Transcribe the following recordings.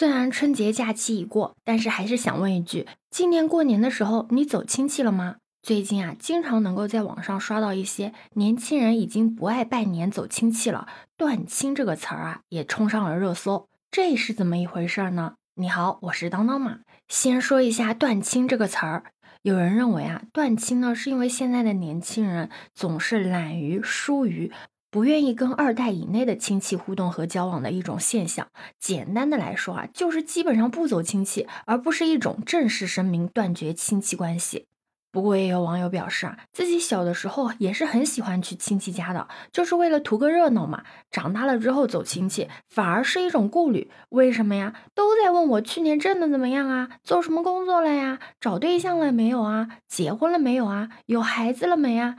虽然春节假期已过，但是还是想问一句：今年过年的时候你走亲戚了吗？最近啊，经常能够在网上刷到一些年轻人已经不爱拜年走亲戚了，断亲这个词儿啊也冲上了热搜，这是怎么一回事儿呢？你好，我是当当妈。先说一下断亲这个词儿，有人认为啊，断亲呢是因为现在的年轻人总是懒于疏于。不愿意跟二代以内的亲戚互动和交往的一种现象。简单的来说啊，就是基本上不走亲戚，而不是一种正式声明断绝亲戚关系。不过也有网友表示啊，自己小的时候也是很喜欢去亲戚家的，就是为了图个热闹嘛。长大了之后走亲戚反而是一种顾虑，为什么呀？都在问我去年挣的怎么样啊？做什么工作了呀？找对象了没有啊？结婚了没有啊？有孩子了没啊？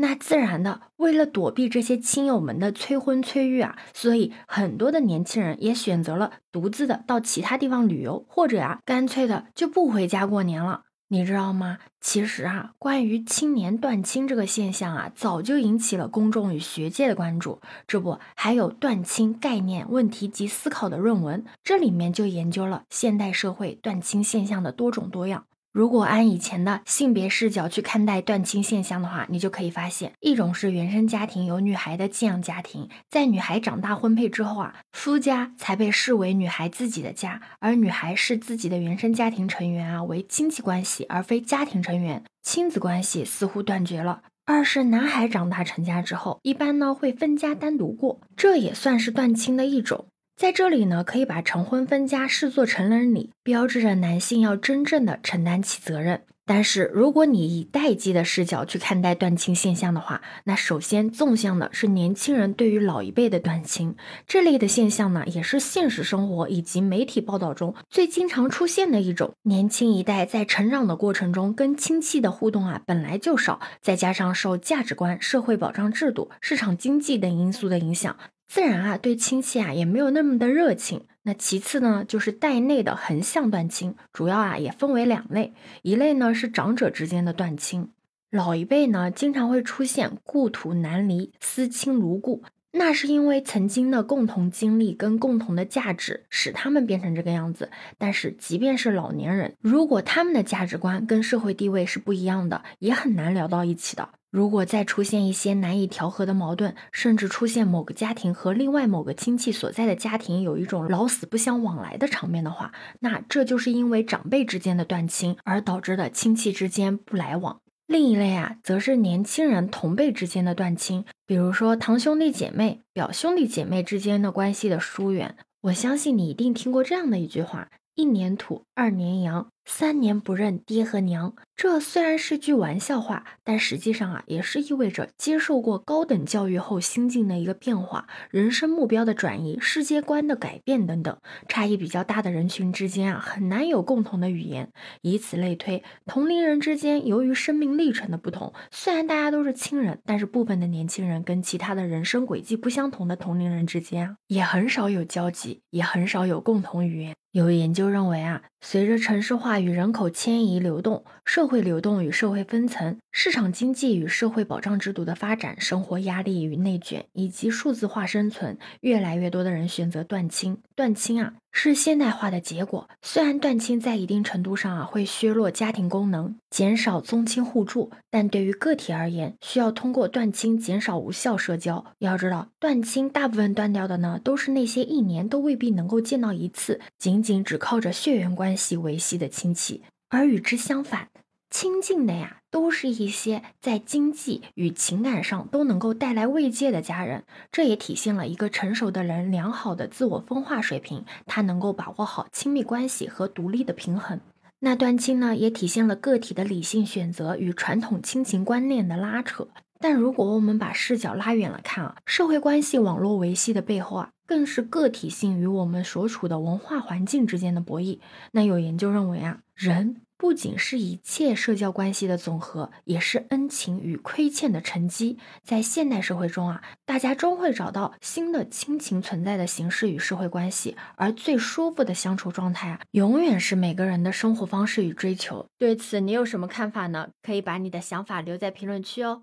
那自然的，为了躲避这些亲友们的催婚催育啊，所以很多的年轻人也选择了独自的到其他地方旅游，或者啊，干脆的就不回家过年了。你知道吗？其实啊，关于青年断亲这个现象啊，早就引起了公众与学界的关注。这不，还有断亲概念、问题及思考的论文，这里面就研究了现代社会断亲现象的多种多样。如果按以前的性别视角去看待断亲现象的话，你就可以发现，一种是原生家庭有女孩的寄养家庭，在女孩长大婚配之后啊，夫家才被视为女孩自己的家，而女孩视自己的原生家庭成员啊为亲戚关系，而非家庭成员，亲子关系似乎断绝了。二是男孩长大成家之后，一般呢会分家单独过，这也算是断亲的一种。在这里呢，可以把成婚分家视作成人礼，标志着男性要真正的承担起责任。但是，如果你以代际的视角去看待断亲现象的话，那首先纵向的是年轻人对于老一辈的断亲这类的现象呢，也是现实生活以及媒体报道中最经常出现的一种。年轻一代在成长的过程中跟亲戚的互动啊本来就少，再加上受价值观、社会保障制度、市场经济等因素的影响。自然啊，对亲戚啊也没有那么的热情。那其次呢，就是代内的横向断亲，主要啊也分为两类。一类呢是长者之间的断亲，老一辈呢经常会出现故土难离、思亲如故。那是因为曾经的共同经历跟共同的价值，使他们变成这个样子。但是即便是老年人，如果他们的价值观跟社会地位是不一样的，也很难聊到一起的。如果再出现一些难以调和的矛盾，甚至出现某个家庭和另外某个亲戚所在的家庭有一种老死不相往来的场面的话，那这就是因为长辈之间的断亲而导致的亲戚之间不来往。另一类啊，则是年轻人同辈之间的断亲，比如说堂兄弟姐妹、表兄弟姐妹之间的关系的疏远。我相信你一定听过这样的一句话：一年土，二年洋。三年不认爹和娘，这虽然是句玩笑话，但实际上啊，也是意味着接受过高等教育后心境的一个变化、人生目标的转移、世界观的改变等等。差异比较大的人群之间啊，很难有共同的语言。以此类推，同龄人之间由于生命历程的不同，虽然大家都是亲人，但是部分的年轻人跟其他的人生轨迹不相同的同龄人之间啊，也很少有交集，也很少有共同语言。有研究认为啊，随着城市化与人口迁移流动、社会流动与社会分层、市场经济与社会保障制度的发展、生活压力与内卷以及数字化生存，越来越多的人选择断亲。断亲啊。是现代化的结果。虽然断亲在一定程度上啊会削弱家庭功能，减少宗亲互助，但对于个体而言，需要通过断亲减少无效社交。要知道，断亲大部分断掉的呢，都是那些一年都未必能够见到一次，仅仅只靠着血缘关关系维系的亲戚。而与之相反。亲近的呀，都是一些在经济与情感上都能够带来慰藉的家人。这也体现了一个成熟的人良好的自我分化水平，他能够把握好亲密关系和独立的平衡。那断亲呢，也体现了个体的理性选择与传统亲情观念的拉扯。但如果我们把视角拉远了看啊，社会关系网络维系的背后啊，更是个体性与我们所处的文化环境之间的博弈。那有研究认为啊，人。不仅是一切社交关系的总和，也是恩情与亏欠的沉积。在现代社会中啊，大家终会找到新的亲情存在的形式与社会关系，而最舒服的相处状态啊，永远是每个人的生活方式与追求。对此，你有什么看法呢？可以把你的想法留在评论区哦。